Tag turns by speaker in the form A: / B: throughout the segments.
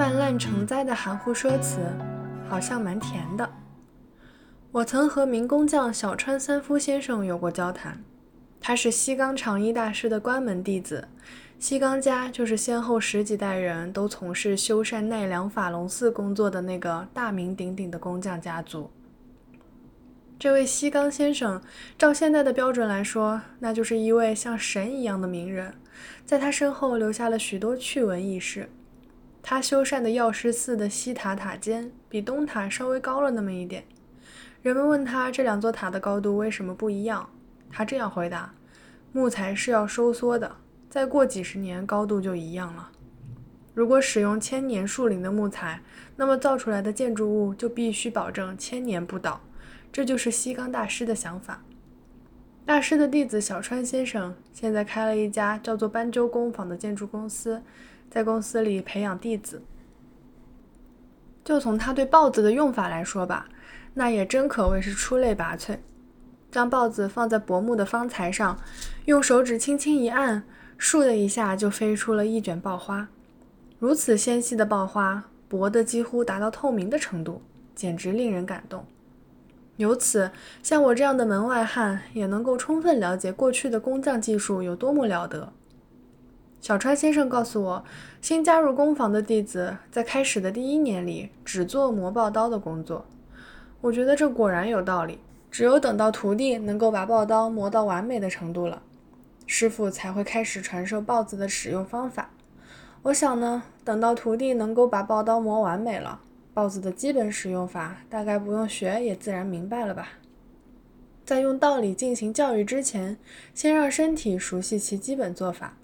A: 泛滥成灾的含糊说辞，好像蛮甜的。我曾和民工匠小川三夫先生有过交谈，他是西冈长一大师的关门弟子。西冈家就是先后十几代人都从事修缮奈良法隆寺工作的那个大名鼎鼎的工匠家族。这位西冈先生，照现在的标准来说，那就是一位像神一样的名人，在他身后留下了许多趣闻轶事。他修缮的药师寺的西塔塔尖比东塔稍微高了那么一点。人们问他这两座塔的高度为什么不一样，他这样回答：木材是要收缩的，再过几十年高度就一样了。如果使用千年树龄的木材，那么造出来的建筑物就必须保证千年不倒。这就是西冈大师的想法。大师的弟子小川先生现在开了一家叫做斑鸠工坊的建筑公司，在公司里培养弟子。就从他对豹子的用法来说吧。那也真可谓是出类拔萃。将豹子放在薄木的方材上，用手指轻轻一按，倏的一下就飞出了一卷刨花。如此纤细的刨花，薄的几乎达到透明的程度，简直令人感动。由此，像我这样的门外汉也能够充分了解过去的工匠技术有多么了得。小川先生告诉我，新加入工坊的弟子在开始的第一年里，只做磨刨刀的工作。我觉得这果然有道理。只有等到徒弟能够把刨刀磨到完美的程度了，师傅才会开始传授刨子的使用方法。我想呢，等到徒弟能够把刨刀磨完美了，刨子的基本使用法大概不用学也自然明白了吧。在用道理进行教育之前，先让身体熟悉其基本做法。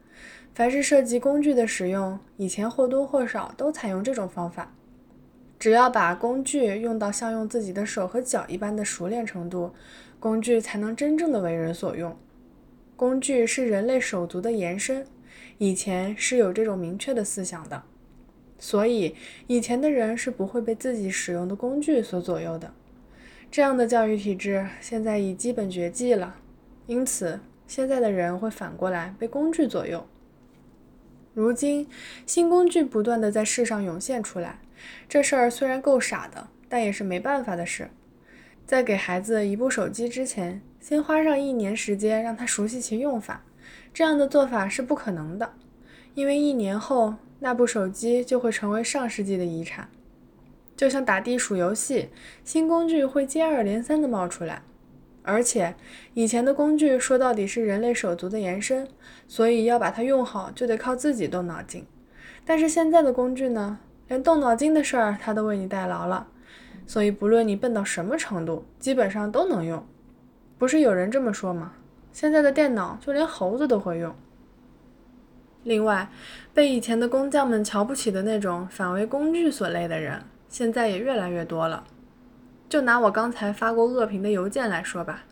A: 凡是涉及工具的使用，以前或多或少都采用这种方法。只要把工具用到像用自己的手和脚一般的熟练程度，工具才能真正的为人所用。工具是人类手足的延伸，以前是有这种明确的思想的，所以以前的人是不会被自己使用的工具所左右的。这样的教育体制现在已基本绝迹了，因此现在的人会反过来被工具左右。如今新工具不断的在世上涌现出来。这事儿虽然够傻的，但也是没办法的事。在给孩子一部手机之前，先花上一年时间让他熟悉其用法，这样的做法是不可能的，因为一年后那部手机就会成为上世纪的遗产。就像打地鼠游戏，新工具会接二连三地冒出来，而且以前的工具说到底是人类手足的延伸，所以要把它用好就得靠自己动脑筋。但是现在的工具呢？连动脑筋的事儿他都为你代劳了，所以不论你笨到什么程度，基本上都能用。不是有人这么说吗？现在的电脑就连猴子都会用。另外，被以前的工匠们瞧不起的那种反为工具所累的人，现在也越来越多了。就拿我刚才发过恶评的邮件来说吧，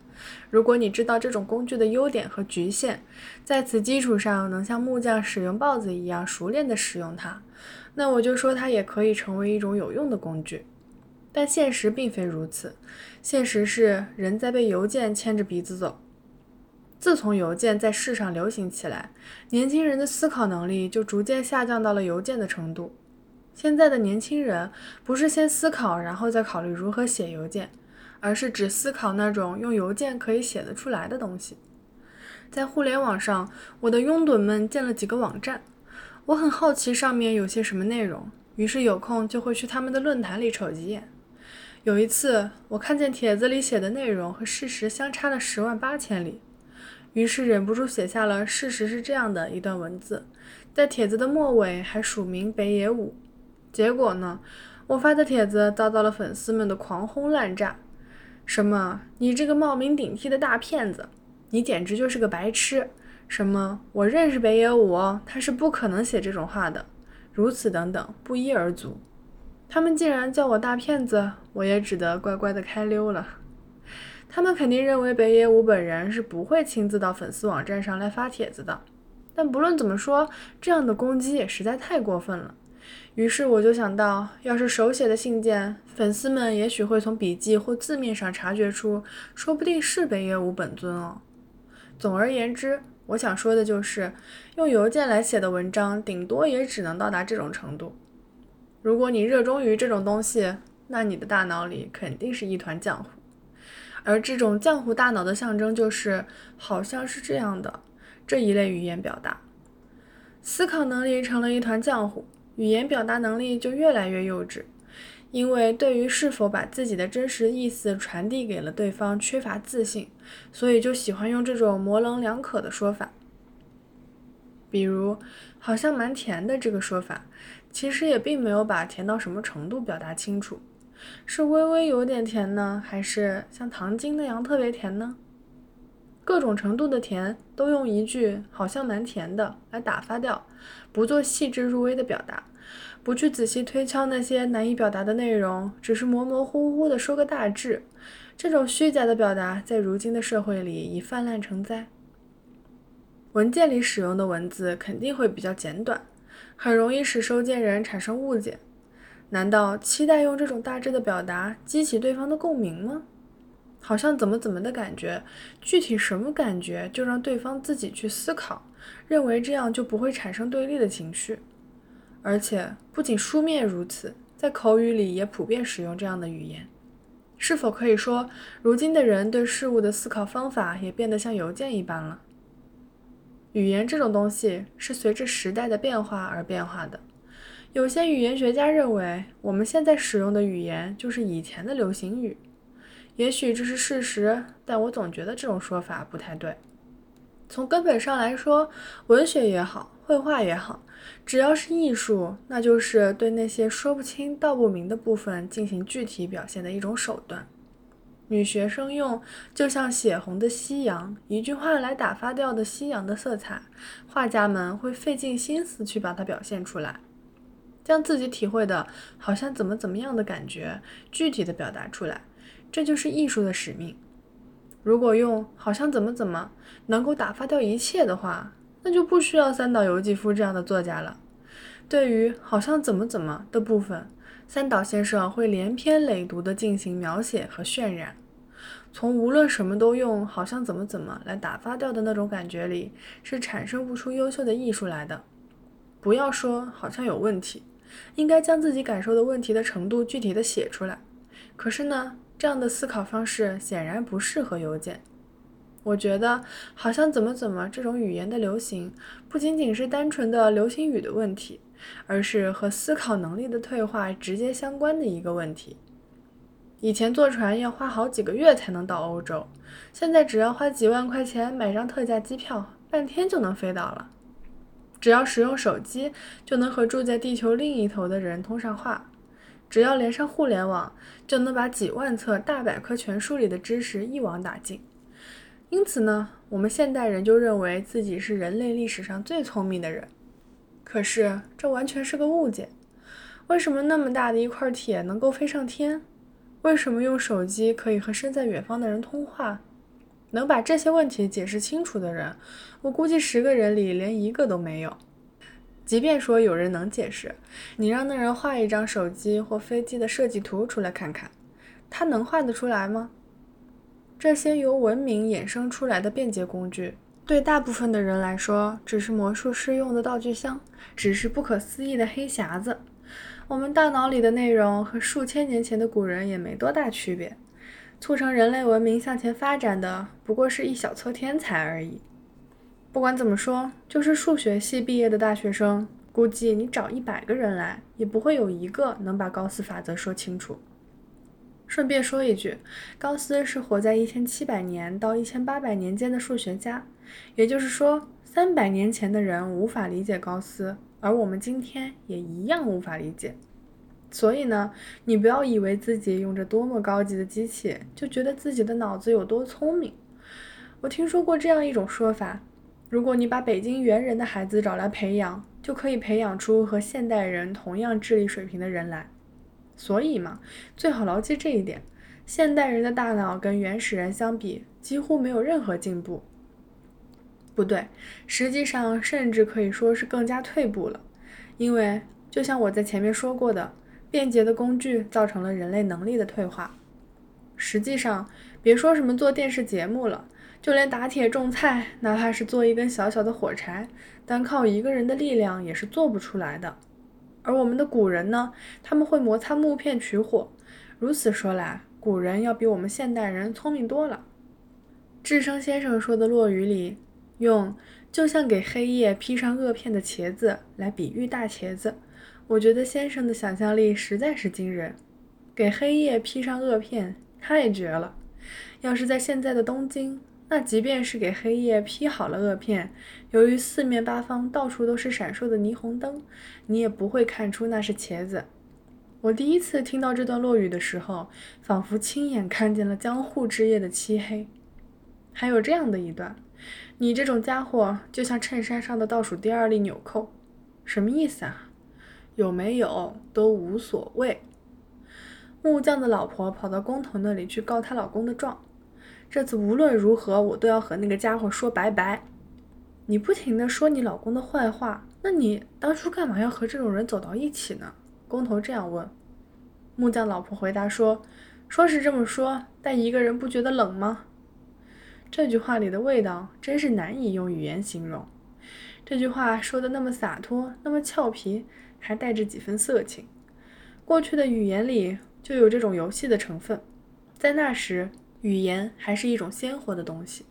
A: 如果你知道这种工具的优点和局限，在此基础上能像木匠使用刨子一样熟练地使用它。那我就说它也可以成为一种有用的工具，但现实并非如此。现实是人在被邮件牵着鼻子走。自从邮件在世上流行起来，年轻人的思考能力就逐渐下降到了邮件的程度。现在的年轻人不是先思考，然后再考虑如何写邮件，而是只思考那种用邮件可以写得出来的东西。在互联网上，我的拥趸们建了几个网站。我很好奇上面有些什么内容，于是有空就会去他们的论坛里瞅几眼。有一次，我看见帖子里写的内容和事实相差了十万八千里，于是忍不住写下了“事实是这样的”一段文字，在帖子的末尾还署名北野武。结果呢，我发的帖子遭到了粉丝们的狂轰滥炸，什么“你这个冒名顶替的大骗子，你简直就是个白痴”。什么？我认识北野武，他是不可能写这种话的。如此等等，不一而足。他们竟然叫我大骗子，我也只得乖乖的开溜了。他们肯定认为北野武本人是不会亲自到粉丝网站上来发帖子的。但不论怎么说，这样的攻击也实在太过分了。于是我就想到，要是手写的信件，粉丝们也许会从笔记或字面上察觉出，说不定是北野武本尊哦。总而言之。我想说的就是，用邮件来写的文章，顶多也只能到达这种程度。如果你热衷于这种东西，那你的大脑里肯定是一团浆糊。而这种浆糊大脑的象征就是，好像是这样的这一类语言表达。思考能力成了一团浆糊，语言表达能力就越来越幼稚。因为对于是否把自己的真实意思传递给了对方缺乏自信，所以就喜欢用这种模棱两可的说法。比如“好像蛮甜的”这个说法，其实也并没有把甜到什么程度表达清楚，是微微有点甜呢，还是像糖精那样特别甜呢？各种程度的甜都用一句“好像蛮甜的”来打发掉，不做细致入微的表达。不去仔细推敲那些难以表达的内容，只是模模糊糊的说个大致，这种虚假的表达在如今的社会里已泛滥成灾。文件里使用的文字肯定会比较简短，很容易使收件人产生误解。难道期待用这种大致的表达激起对方的共鸣吗？好像怎么怎么的感觉，具体什么感觉就让对方自己去思考，认为这样就不会产生对立的情绪。而且不仅书面如此，在口语里也普遍使用这样的语言。是否可以说，如今的人对事物的思考方法也变得像邮件一般了？语言这种东西是随着时代的变化而变化的。有些语言学家认为，我们现在使用的语言就是以前的流行语。也许这是事实，但我总觉得这种说法不太对。从根本上来说，文学也好，绘画也好。只要是艺术，那就是对那些说不清道不明的部分进行具体表现的一种手段。女学生用就像血红的夕阳，一句话来打发掉的夕阳的色彩，画家们会费尽心思去把它表现出来，将自己体会的好像怎么怎么样的感觉具体的表达出来，这就是艺术的使命。如果用好像怎么怎么能够打发掉一切的话，那就不需要三岛由纪夫这样的作家了。对于好像怎么怎么的部分，三岛先生会连篇累牍地进行描写和渲染。从无论什么都用好像怎么怎么来打发掉的那种感觉里，是产生不出优秀的艺术来的。不要说好像有问题，应该将自己感受的问题的程度具体的写出来。可是呢，这样的思考方式显然不适合邮件。我觉得好像怎么怎么这种语言的流行，不仅仅是单纯的流行语的问题，而是和思考能力的退化直接相关的一个问题。以前坐船要花好几个月才能到欧洲，现在只要花几万块钱买张特价机票，半天就能飞到了。只要使用手机，就能和住在地球另一头的人通上话。只要连上互联网，就能把几万册大百科全书里的知识一网打尽。因此呢，我们现代人就认为自己是人类历史上最聪明的人。可是这完全是个误解。为什么那么大的一块铁能够飞上天？为什么用手机可以和身在远方的人通话？能把这些问题解释清楚的人，我估计十个人里连一个都没有。即便说有人能解释，你让那人画一张手机或飞机的设计图出来看看，他能画得出来吗？这些由文明衍生出来的便捷工具，对大部分的人来说，只是魔术师用的道具箱，只是不可思议的黑匣子。我们大脑里的内容和数千年前的古人也没多大区别。促成人类文明向前发展的，不过是一小撮天才而已。不管怎么说，就是数学系毕业的大学生，估计你找一百个人来，也不会有一个能把高斯法则说清楚。顺便说一句，高斯是活在一千七百年到一千八百年间的数学家，也就是说，三百年前的人无法理解高斯，而我们今天也一样无法理解。所以呢，你不要以为自己用着多么高级的机器，就觉得自己的脑子有多聪明。我听说过这样一种说法：如果你把北京猿人的孩子找来培养，就可以培养出和现代人同样智力水平的人来。所以嘛，最好牢记这一点：现代人的大脑跟原始人相比，几乎没有任何进步。不对，实际上甚至可以说是更加退步了。因为就像我在前面说过的，便捷的工具造成了人类能力的退化。实际上，别说什么做电视节目了，就连打铁种菜，哪怕是做一根小小的火柴，单靠一个人的力量也是做不出来的。而我们的古人呢，他们会摩擦木片取火。如此说来，古人要比我们现代人聪明多了。智生先生说的《落雨》里，用就像给黑夜披上萼片的茄子来比喻大茄子，我觉得先生的想象力实在是惊人。给黑夜披上萼片，太绝了！要是在现在的东京，那即便是给黑夜披好了萼片，由于四面八方到处都是闪烁的霓虹灯，你也不会看出那是茄子。我第一次听到这段落语的时候，仿佛亲眼看见了江户之夜的漆黑。还有这样的一段：“你这种家伙就像衬衫上的倒数第二粒纽扣。”什么意思啊？有没有都无所谓。木匠的老婆跑到工头那里去告她老公的状。这次无论如何，我都要和那个家伙说拜拜。你不停的说你老公的坏话，那你当初干嘛要和这种人走到一起呢？工头这样问。木匠老婆回答说：“说是这么说，但一个人不觉得冷吗？”这句话里的味道真是难以用语言形容。这句话说的那么洒脱，那么俏皮，还带着几分色情。过去的语言里就有这种游戏的成分，在那时，语言还是一种鲜活的东西，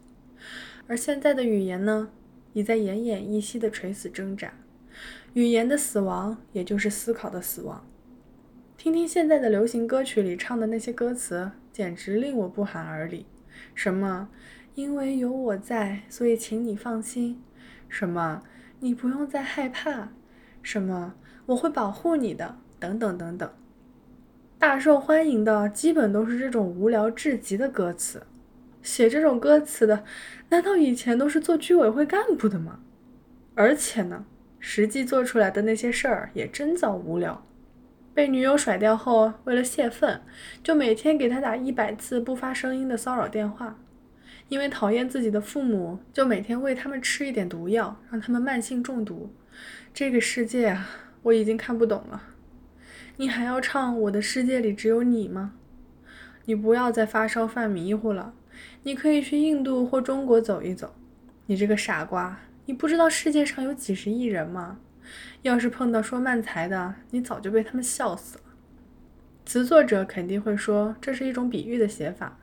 A: 而现在的语言呢，已在奄奄一息的垂死挣扎。语言的死亡，也就是思考的死亡。听听现在的流行歌曲里唱的那些歌词，简直令我不寒而栗。什么“因为有我在，所以请你放心”，什么“你不用再害怕”，什么“我会保护你的”，等等等等。大受欢迎的基本都是这种无聊至极的歌词。写这种歌词的，难道以前都是做居委会干部的吗？而且呢？实际做出来的那些事儿也真叫无聊。被女友甩掉后，为了泄愤，就每天给他打一百次不发声音的骚扰电话；因为讨厌自己的父母，就每天喂他们吃一点毒药，让他们慢性中毒。这个世界啊，我已经看不懂了。你还要唱《我的世界里只有你》吗？你不要再发烧犯迷糊了。你可以去印度或中国走一走。你这个傻瓜！你不知道世界上有几十亿人吗？要是碰到说慢才的，你早就被他们笑死了。词作者肯定会说这是一种比喻的写法，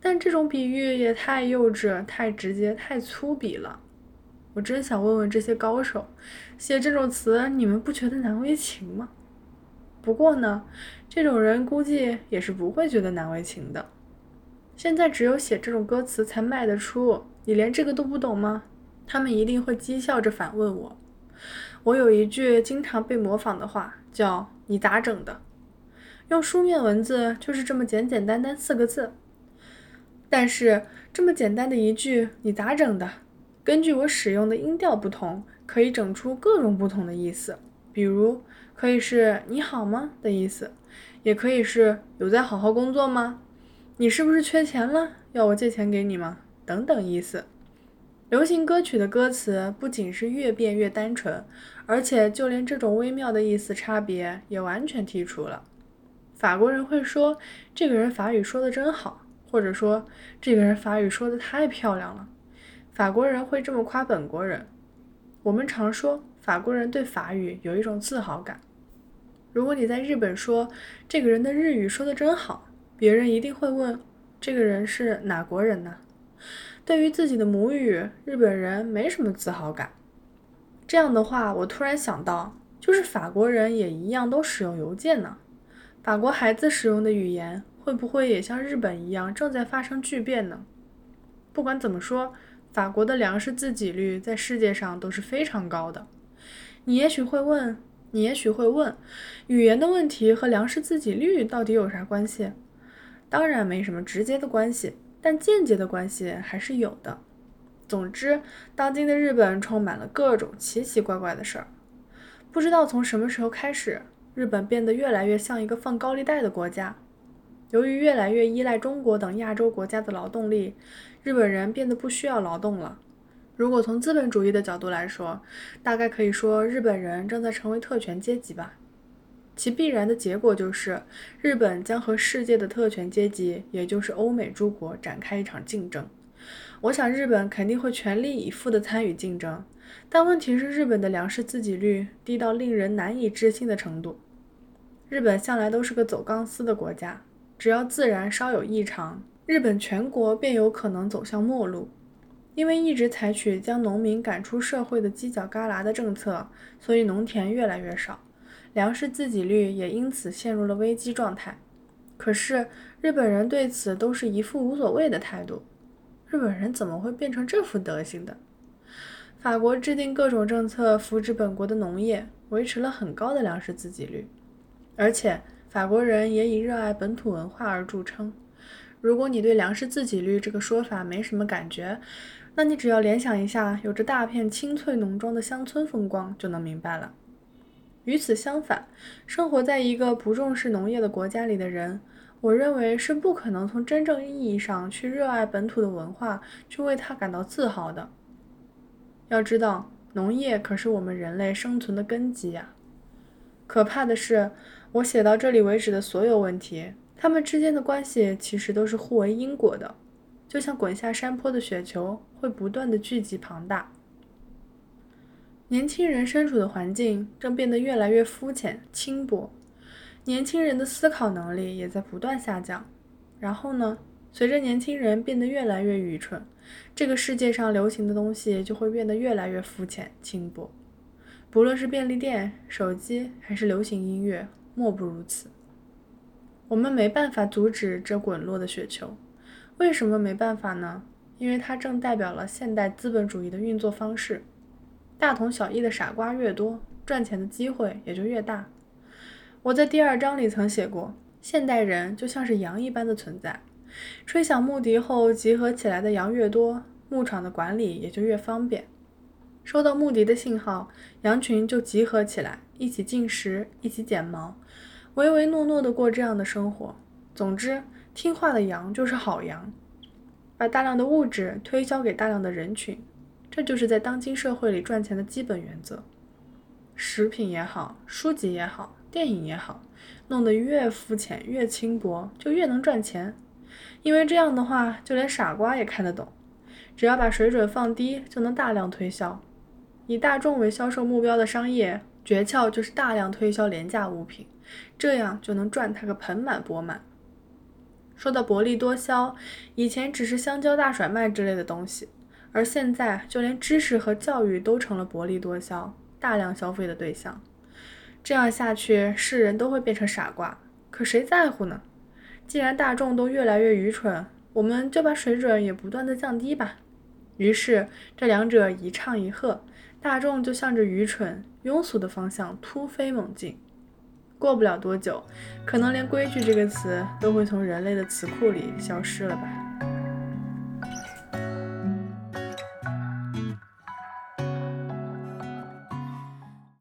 A: 但这种比喻也太幼稚、太直接、太粗鄙了。我真想问问这些高手，写这种词你们不觉得难为情吗？不过呢，这种人估计也是不会觉得难为情的。现在只有写这种歌词才卖得出，你连这个都不懂吗？他们一定会讥笑着反问我。我有一句经常被模仿的话，叫“你咋整的”。用书面文字就是这么简简单单四个字。但是这么简单的一句“你咋整的”，根据我使用的音调不同，可以整出各种不同的意思。比如，可以是“你好吗”的意思，也可以是“有在好好工作吗”，“你是不是缺钱了？要我借钱给你吗？”等等意思。流行歌曲的歌词不仅是越变越单纯，而且就连这种微妙的意思差别也完全剔除了。法国人会说：“这个人法语说的真好”，或者说：“这个人法语说的太漂亮了。”法国人会这么夸本国人。我们常说法国人对法语有一种自豪感。如果你在日本说这个人的日语说的真好，别人一定会问：“这个人是哪国人呢？”对于自己的母语，日本人没什么自豪感。这样的话，我突然想到，就是法国人也一样都使用邮件呢。法国孩子使用的语言会不会也像日本一样正在发生巨变呢？不管怎么说，法国的粮食自给率在世界上都是非常高的。你也许会问，你也许会问，语言的问题和粮食自给率到底有啥关系？当然没什么直接的关系。但间接的关系还是有的。总之，当今的日本充满了各种奇奇怪怪的事儿。不知道从什么时候开始，日本变得越来越像一个放高利贷的国家。由于越来越依赖中国等亚洲国家的劳动力，日本人变得不需要劳动了。如果从资本主义的角度来说，大概可以说日本人正在成为特权阶级吧。其必然的结果就是，日本将和世界的特权阶级，也就是欧美诸国展开一场竞争。我想日本肯定会全力以赴地参与竞争，但问题是日本的粮食自给率低到令人难以置信的程度。日本向来都是个走钢丝的国家，只要自然稍有异常，日本全国便有可能走向末路。因为一直采取将农民赶出社会的犄角旮旯的政策，所以农田越来越少，粮食自给率也因此陷入了危机状态。可是日本人对此都是一副无所谓的态度。日本人怎么会变成这副德行的？法国制定各种政策扶植本国的农业，维持了很高的粮食自给率，而且法国人也以热爱本土文化而著称。如果你对粮食自给率这个说法没什么感觉，那你只要联想一下有着大片青翠农庄的乡村风光，就能明白了。与此相反，生活在一个不重视农业的国家里的人，我认为是不可能从真正意义上去热爱本土的文化，去为它感到自豪的。要知道，农业可是我们人类生存的根基呀。可怕的是，我写到这里为止的所有问题，它们之间的关系其实都是互为因果的。就像滚下山坡的雪球，会不断的聚集庞大。年轻人身处的环境正变得越来越肤浅、轻薄，年轻人的思考能力也在不断下降。然后呢，随着年轻人变得越来越愚蠢，这个世界上流行的东西就会变得越来越肤浅、轻薄。不论是便利店、手机，还是流行音乐，莫不如此。我们没办法阻止这滚落的雪球。为什么没办法呢？因为它正代表了现代资本主义的运作方式。大同小异的傻瓜越多，赚钱的机会也就越大。我在第二章里曾写过，现代人就像是羊一般的存在。吹响牧笛后，集合起来的羊越多，牧场的管理也就越方便。收到牧笛的信号，羊群就集合起来，一起进食，一起剪毛，唯唯诺诺地过这样的生活。总之。听话的羊就是好羊，把大量的物质推销给大量的人群，这就是在当今社会里赚钱的基本原则。食品也好，书籍也好，电影也好，弄得越肤浅越轻薄，就越能赚钱。因为这样的话，就连傻瓜也看得懂。只要把水准放低，就能大量推销。以大众为销售目标的商业诀窍就是大量推销廉价物品，这样就能赚他个盆满钵满。说到薄利多销，以前只是香蕉大甩卖之类的东西，而现在就连知识和教育都成了薄利多销、大量消费的对象。这样下去，世人都会变成傻瓜。可谁在乎呢？既然大众都越来越愚蠢，我们就把水准也不断的降低吧。于是，这两者一唱一和，大众就向着愚蠢、庸俗的方向突飞猛进。过不了多久，可能连“规矩”这个词都会从人类的词库里消失了吧。